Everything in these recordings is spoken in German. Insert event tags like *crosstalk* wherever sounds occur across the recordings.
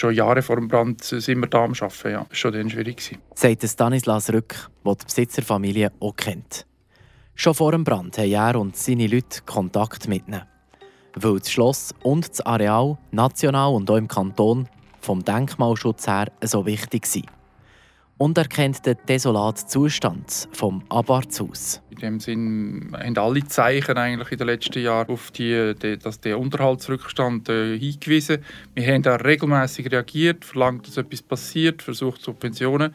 Schon Jahre vor dem Brand sind wir da am Arbeiten. Ja. Das war schon dann schwierig. Sagt Stanislas Rück, der die Besitzerfamilie auch kennt. Schon vor dem Brand haben er und seine Leute Kontakt mit ihnen. Weil das Schloss und das Areal national und auch im Kanton vom Denkmalschutz her so wichtig sind und erkennt den desolaten Zustand vom Abartshaus. In dem Sinn haben alle Zeichen eigentlich in den letzten Jahren auf die, dass der Unterhaltsrückstand äh, hingewiesen. Wir haben da regelmäßig reagiert, verlangt, dass etwas passiert, versucht Subventionen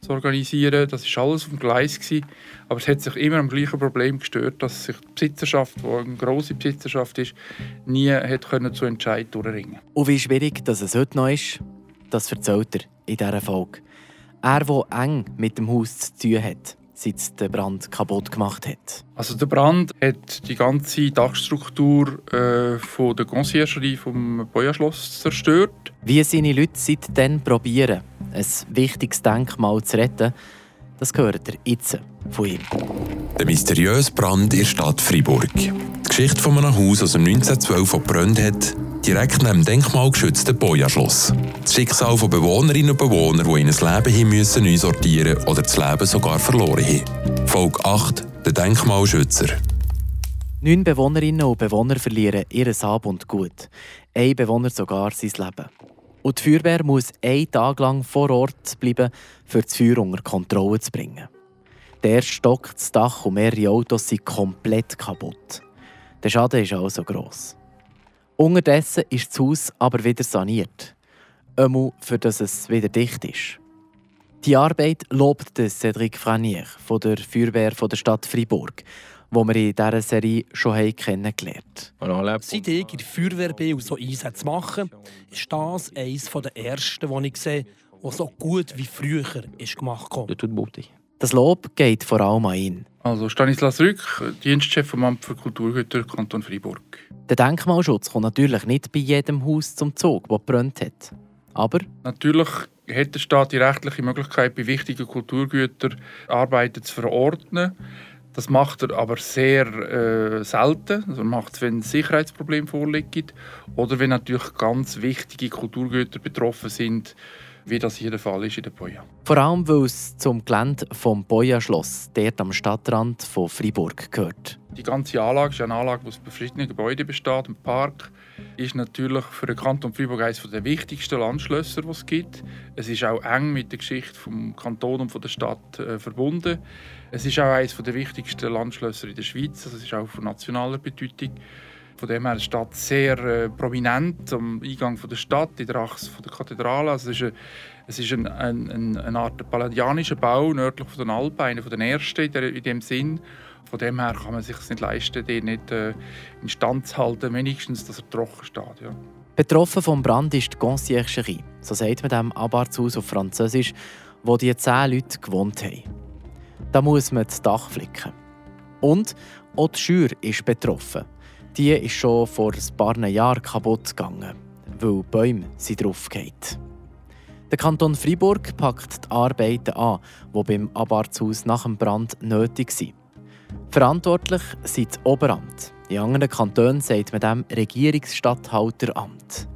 zu organisieren. Das ist alles auf dem Gleis gewesen. Aber es hat sich immer am gleichen Problem gestört, dass sich die Besitzerschaft, die eine grosse Besitzerschaft ist, nie hat können zu Entscheid durchringen. Und wie schwierig dass es heute noch ist, das erzählt er in dieser Folge. Er, der eng mit dem Haus zu tun hat, seit der Brand kaputt gemacht hat. Also der Brand hat die ganze Dachstruktur äh, von der Conciergerie vom Boya-Schloss zerstört. Wie seine Leute seitdem probieren, ein wichtiges Denkmal zu retten, das gehört er jetzt von ihm. Der mysteriöse Brand in der Stadt Freiburg. Die Geschichte von einem Haus aus dem 1912, das gebrannt hat, direkt neben dem denkmalgeschützten Boja-Schloss. Das Schicksal von Bewohnerinnen und Bewohnern, die in ein Leben hin müssen neu sortieren oder das Leben sogar verloren haben. Folge 8: Der Denkmalschützer. Neun Bewohnerinnen und Bewohner verlieren ihr Hab und Gut. Ein Bewohner sogar sein Leben. Und die Feuerwehr muss einen Tag lang vor Ort bleiben, für das Feuer unter Kontrolle zu bringen. Der Stock, das Dach und mehrere Autos sind komplett kaputt. Der Schaden ist also gross. Unterdessen ist das Haus aber wieder saniert. Einmal, für das es wieder dicht ist. Die Arbeit lobt Cédric Franier von der Feuerwehr von der Stadt Fribourg, wo wir in dieser Serie schon kennengelernt haben. Seit ich in der Feuerwehr bin und so Einsätze mache, ist das eines der ersten, die ich sehe, was so gut wie früher ist gemacht wurde. Das Lob geht vor allem an ihn. Also Stanislas Rück, Dienstchef vom Amt für Kulturgüter Kanton Freiburg. Der Denkmalschutz kommt natürlich nicht bei jedem Haus zum Zug, das brennt hat. Aber... Natürlich hat der Staat die rechtliche Möglichkeit, bei wichtigen Kulturgütern Arbeiten zu verordnen. Das macht er aber sehr äh, selten. Also er macht es, wenn ein Sicherheitsproblem vorliegt oder wenn natürlich ganz wichtige Kulturgüter betroffen sind, wie das hier der Fall ist in der Boja. Vor allem, weil es zum Gelände vom Boja-Schloss, dort am Stadtrand von Freiburg, gehört. Die ganze Anlage ist eine Anlage, die aus verschiedenen Gebäuden besteht. Ein Park ist natürlich für den Kanton Freiburg eines der wichtigsten Landschlösser, die es gibt. Es ist auch eng mit der Geschichte des Kanton und der Stadt äh, verbunden. Es ist auch eines der wichtigsten Landschlösser in der Schweiz. Also es ist auch von nationaler Bedeutung. Von dem her ist die Stadt sehr äh, prominent am Eingang von der Stadt, in der Achse der Kathedrale. Also es ist, eine, es ist ein, ein, eine Art palladianischer Bau nördlich von den Alpen, einer der ersten in, der, in dem Sinn. Von dem her kann man sich nicht leisten, den nicht äh, in Stand zu halten, wenigstens, dass er trocken steht. Ja. Betroffen vom Brand ist die Conciergerie, so sagt man dem Abartshaus auf Französisch, wo die zehn Leute gewohnt haben. Da muss man das Dach flicken. Und auch die Schür ist betroffen. Die ist schon vor ein paar Jahren kaputt gegangen, weil Bäume sie draufgehen. Der Kanton Freiburg packt die Arbeiten an, die beim Abartshaus nach dem Brand nötig sind. Verantwortlich sind das Oberamt. In anderen Kantonen sagt man dem Regierungsstatthalteramt.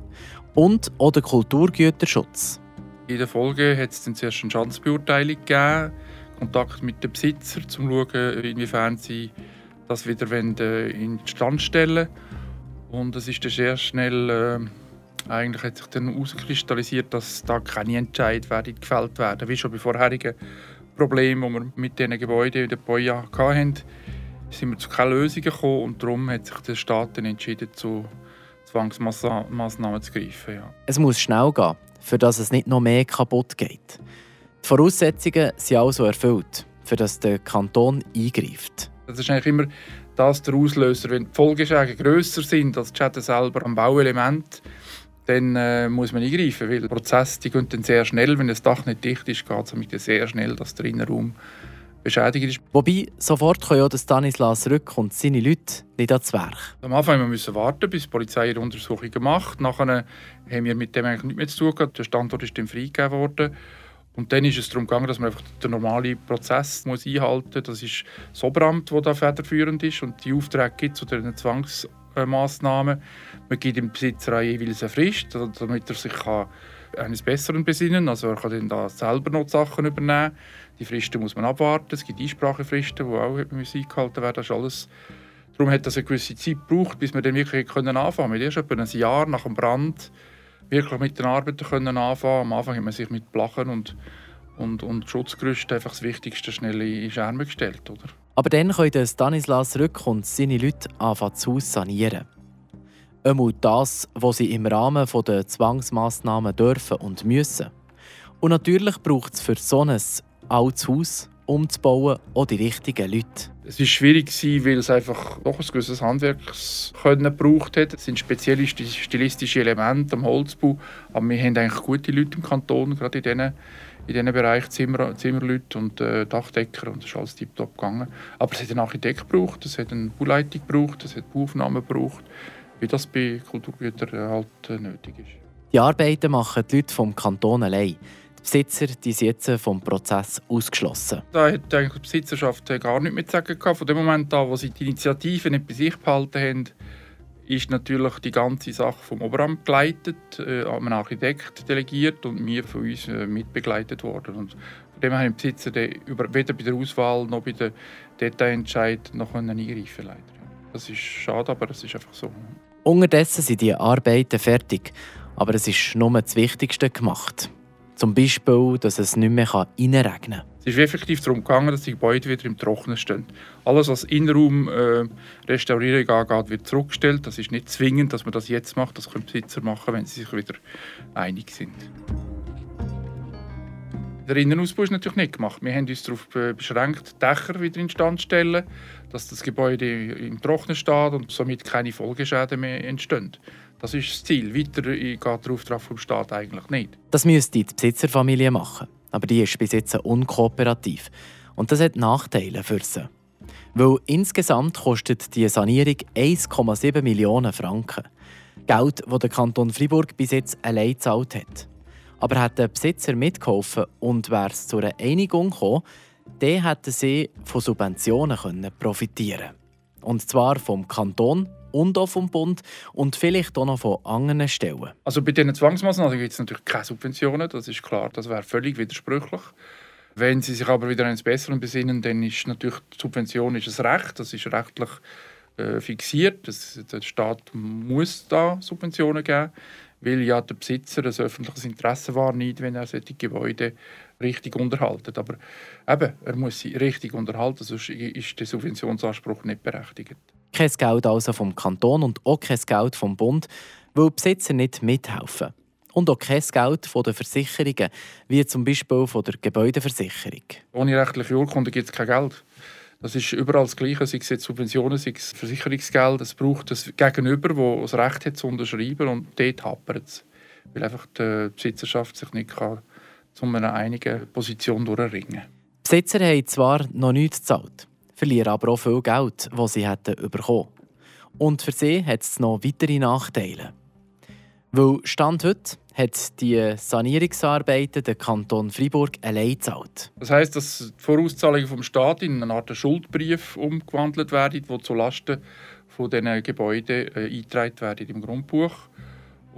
Und auch der Kulturgüterschutz. In der Folge hat es dann zuerst eine Schadensbeurteilung gegeben, Kontakt mit den Besitzern, um zu schauen, inwiefern sie das wieder äh, in Stand stellen Und es ist dann sehr schnell, äh, eigentlich hat sich dann herauskristallisiert, dass da keine Entscheidungen gefällt werden, wie schon bei vorherigen Problemen, die wir mit diesen Gebäuden in der Boja hatten, sind wir zu keiner Lösung gekommen und darum hat sich der Staat dann entschieden, zu Zwangsmaßnahmen zu greifen. Ja. Es muss schnell gehen, für dass es nicht noch mehr kaputt geht. Die Voraussetzungen sind also erfüllt, für dass der Kanton eingreift. Das ist eigentlich immer das der Auslöser. Wenn die Folgeschäden grösser sind als die Schäden selber am Bauelement, dann äh, muss man eingreifen, weil Prozesse die gehen dann sehr schnell. Wenn das Dach nicht dicht ist, geht es sehr schnell, dass der Innenraum beschädigt ist. Wobei, sofort kommen ja Stanislas Rück und seine Leute nicht ans Werk. Am Anfang müssen wir warten, bis die Polizei ihre Untersuchungen macht. Nachher haben wir mit dem eigentlich nichts mehr zu tun gehabt. Der Standort ist dann freigegeben worden. Und dann ist es darum gegangen, dass man einfach den normalen Prozess muss einhalten muss. Das ist das Oberamt, das da federführend ist und die Aufträge gibt zu den Zwangsmaßnahmen. Man gibt dem Besitzer auch jeweils eine Frist, damit er sich eines Besseren besinnen. Also er kann dann da selber noch Sachen übernehmen. Die Fristen muss man abwarten. Es gibt Einsprachefristen, die auch eingehalten werden. Das ist alles Darum hat das eine gewisse Zeit gebraucht, bis wir dann wirklich anfangen können. Erst etwa ein Jahr nach dem Brand wirklich mit den Arbeiten können anfangen. Am Anfang hat man sich mit Plachen und, und, und Schutzgerüsten einfach das Wichtigste schnell in Schermen gestellt. Oder? Aber dann können Stanislas Rück und seine Leute anfangen zu Haus sanieren. Einmal das, was sie im Rahmen der Zwangsmaßnahmen dürfen und müssen. Und natürlich braucht es für so ein altes Haus umzubauen, auch die richtigen Leute. Es war schwierig, weil es einfach doch ein gewisses Handwerkskönnen gebraucht hat. Es sind spezielle stilistische Elemente am Holzbau, aber wir haben eigentlich gute Leute im Kanton, gerade in diesen, in diesen Bereich Zimmer, Zimmerleute und äh, Dachdecker und das ist alles tiptop gegangen. Aber es hat einen Architekt gebraucht, es hat eine Bauleitung gebraucht, es hat Bauaufnahmen gebraucht, wie das bei Kulturgütern halt äh, nötig ist. Die Arbeiten machen die Leute vom Kanton allein. Die Besitzer die sind jetzt vom Prozess ausgeschlossen. Da hat eigentlich die Besitzerschaft gar nichts mehr zu sagen. Von dem Moment an, wo sie die Initiative nicht bei sich behalten haben, ist natürlich die ganze Sache vom Oberamt geleitet, äh, an einen Architekt delegiert und mir von uns äh, mitbegleitet worden. Und von dem haben die Besitzer weder bei der Auswahl noch bei den Detailentscheid noch eingreifen leider. Das ist schade, aber es ist einfach so. Unterdessen sind die Arbeiten fertig, aber es ist nur das Wichtigste gemacht. Zum Beispiel, dass es nicht mehr reinregnen kann. Es ist effektiv darum gegangen, dass die Gebäude wieder im Trocknen stehen. Alles, was Innenraum äh, Restaurierung angeht, wird zurückgestellt. Das ist nicht zwingend, dass man das jetzt macht. Das können Besitzer machen, wenn sie sich wieder einig sind. Der Innenausbau ist natürlich nicht gemacht. Wir haben uns darauf beschränkt, Dächer wieder instand zu stellen, dass das Gebäude im Trocknen steht und somit keine Folgeschäden mehr entstehen. Das ist das Ziel. Weiter geht der Auftrag vom Staat eigentlich nicht. Das müsste die Besitzerfamilie machen. Aber die ist bis jetzt unkooperativ. Und das hat Nachteile für sie. Weil insgesamt kostet die Sanierung 1,7 Millionen Franken. Geld, das der Kanton Fribourg bis jetzt allein gezahlt hat. Aber hat der Besitzer mitgeholfen und wäre es zu einer Einigung gekommen, dann hätten sie von Subventionen profitieren Und zwar vom Kanton und auch vom Bund und vielleicht auch noch von anderen Stellen. Also bei diesen Zwangsmaßnahmen gibt es natürlich keine Subventionen, das ist klar, das wäre völlig widersprüchlich. Wenn Sie sich aber wieder eines Besseren besinnen, dann ist natürlich die Subvention ist ein Recht, das ist rechtlich äh, fixiert. Das, der Staat muss da Subventionen geben, weil ja der Besitzer ein öffentliches Interesse wahrnimmt, wenn er solche Gebäude richtig unterhalten. Aber eben, er muss sie richtig unterhalten, sonst ist der Subventionsanspruch nicht berechtigt. Kein Geld also vom Kanton und auch kein Geld vom Bund, weil die Besitzer nicht mithelfen. Und auch kein Geld von den Versicherungen, wie zum Beispiel von der Gebäudeversicherung. Ohne rechtliche Urkunde gibt es kein Geld. Das ist überall das Gleiche, sei es jetzt Subventionen, sei es Versicherungsgeld. Es braucht das Gegenüber, das das Recht hat zu unterschreiben und dort hapert es. Weil einfach die Besitzerschaft sich nicht kann zu einer einigen Position durchringen kann. Besitzer haben zwar noch nichts gezahlt, verlieren aber auch viel Geld, das sie hätten bekommen. Und für sie hat es noch weitere Nachteile. Weil Stand heute hat die Sanierungsarbeiten der Kanton Freiburg allein gezahlt. Das heisst, dass die Vorauszahlungen vom Staat in eine Art Schuldbrief umgewandelt werden, die zulasten von diesen Gebäuden äh, eingetragen werden im Grundbuch.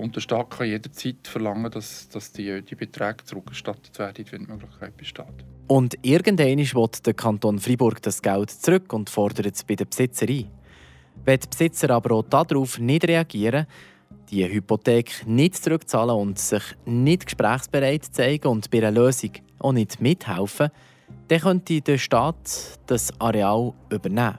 Und der Staat kann jederzeit verlangen, dass, dass die, die Beträge zurückgestattet werden, wenn die Möglichkeit besteht. Und irgendwann will der Kanton Freiburg das Geld zurück und fordert es bei den Besitzern ein. Wenn die Besitzer aber auch darauf nicht reagieren, die Hypothek nicht zurückzahlen und sich nicht gesprächsbereit zeigen und bei einer Lösung auch nicht mithelfen, dann könnte der Staat das Areal übernehmen.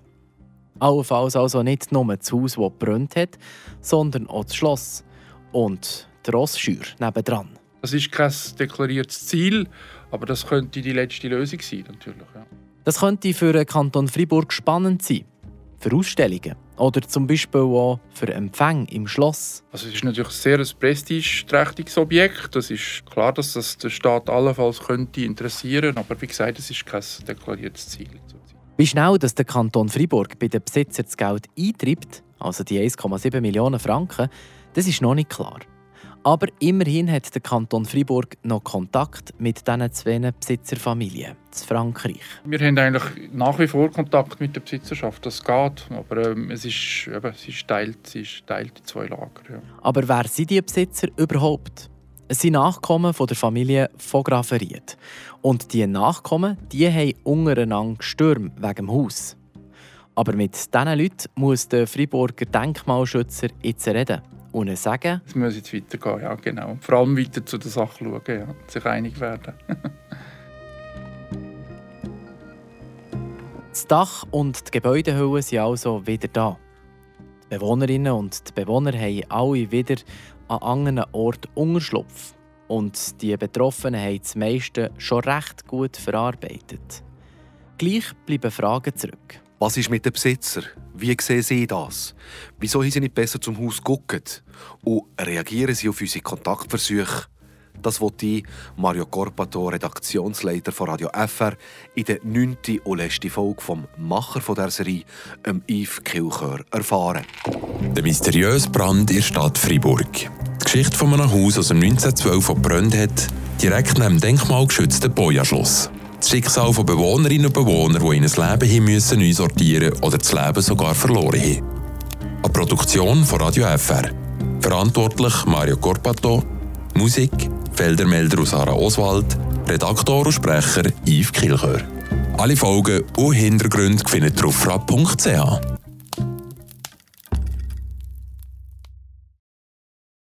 Allenfalls also nicht nur das Haus, das brennt hat, sondern auch das Schloss und die Rossschür nebendran. Das ist kein deklariertes Ziel, aber das könnte die letzte Lösung sein, natürlich. Ja. Das könnte für den Kanton Freiburg spannend sein. Für Ausstellungen oder zum Beispiel auch für Empfänge im Schloss. Also es ist natürlich sehr ein prestigeträchtiges Objekt. Es ist klar, dass das der Staat allenfalls könnte interessieren aber wie gesagt, es ist kein deklariertes Ziel. Wie schnell dass der Kanton Freiburg bei den Besitzern das Geld eintreibt, also die 1,7 Millionen Franken, das ist noch nicht klar. Aber immerhin hat der Kanton Freiburg noch Kontakt mit diesen zwei Besitzerfamilien in Frankreich. Wir haben eigentlich nach wie vor Kontakt mit der Besitzerschaft. Das geht, aber ähm, es, ist, eben, es ist teilt, es ist teilt in zwei Lager. Ja. Aber wer sind die Besitzer überhaupt? Es sind Nachkommen von der Familie fotografiert. Und die Nachkommen die haben untereinander gestürmt wegen dem Haus. Aber mit diesen Leuten muss der Freiburger Denkmalschützer jetzt reden und sagen... Es muss jetzt weitergehen, ja genau. Vor allem weiter zu der Sache schauen, ja, sich einig werden. *laughs* das Dach und die Gebäudehülle sind also wieder da. Die Bewohnerinnen und die Bewohner haben alle wieder an anderen Orten Unterschlupf. Und die Betroffenen haben das meiste schon recht gut verarbeitet. Gleich bleiben Fragen zurück. Was ist mit den Besitzer? Wie sehen sie das? Wieso haben sie nicht besser zum Haus geguckt? Und reagieren sie auf unsere Kontaktversuche? Das wollte ich, Mario Corpato, Redaktionsleiter von Radio FR, in der neunten und letzten Folge vom Macher von der Serie, Yves Kilchör, erfahren. Der mysteriöse Brand in der Stadt Freiburg. Die Geschichte von einem Haus aus dem 1912 verbrannt hat, direkt neben dem denkmalgeschützten Boja-Schloss. Das Schicksal von Bewohnerinnen und Bewohnern, die in ein Leben hin müssen neu sortieren oder das Leben sogar verloren haben. Eine Produktion von Radio FR. Verantwortlich Mario Corpato. Musik Feldermelder aus Sarah Oswald. Redaktor und Sprecher Yves Kilchör. Alle Folgen und Hintergründe findet ihr auf frapp.ch.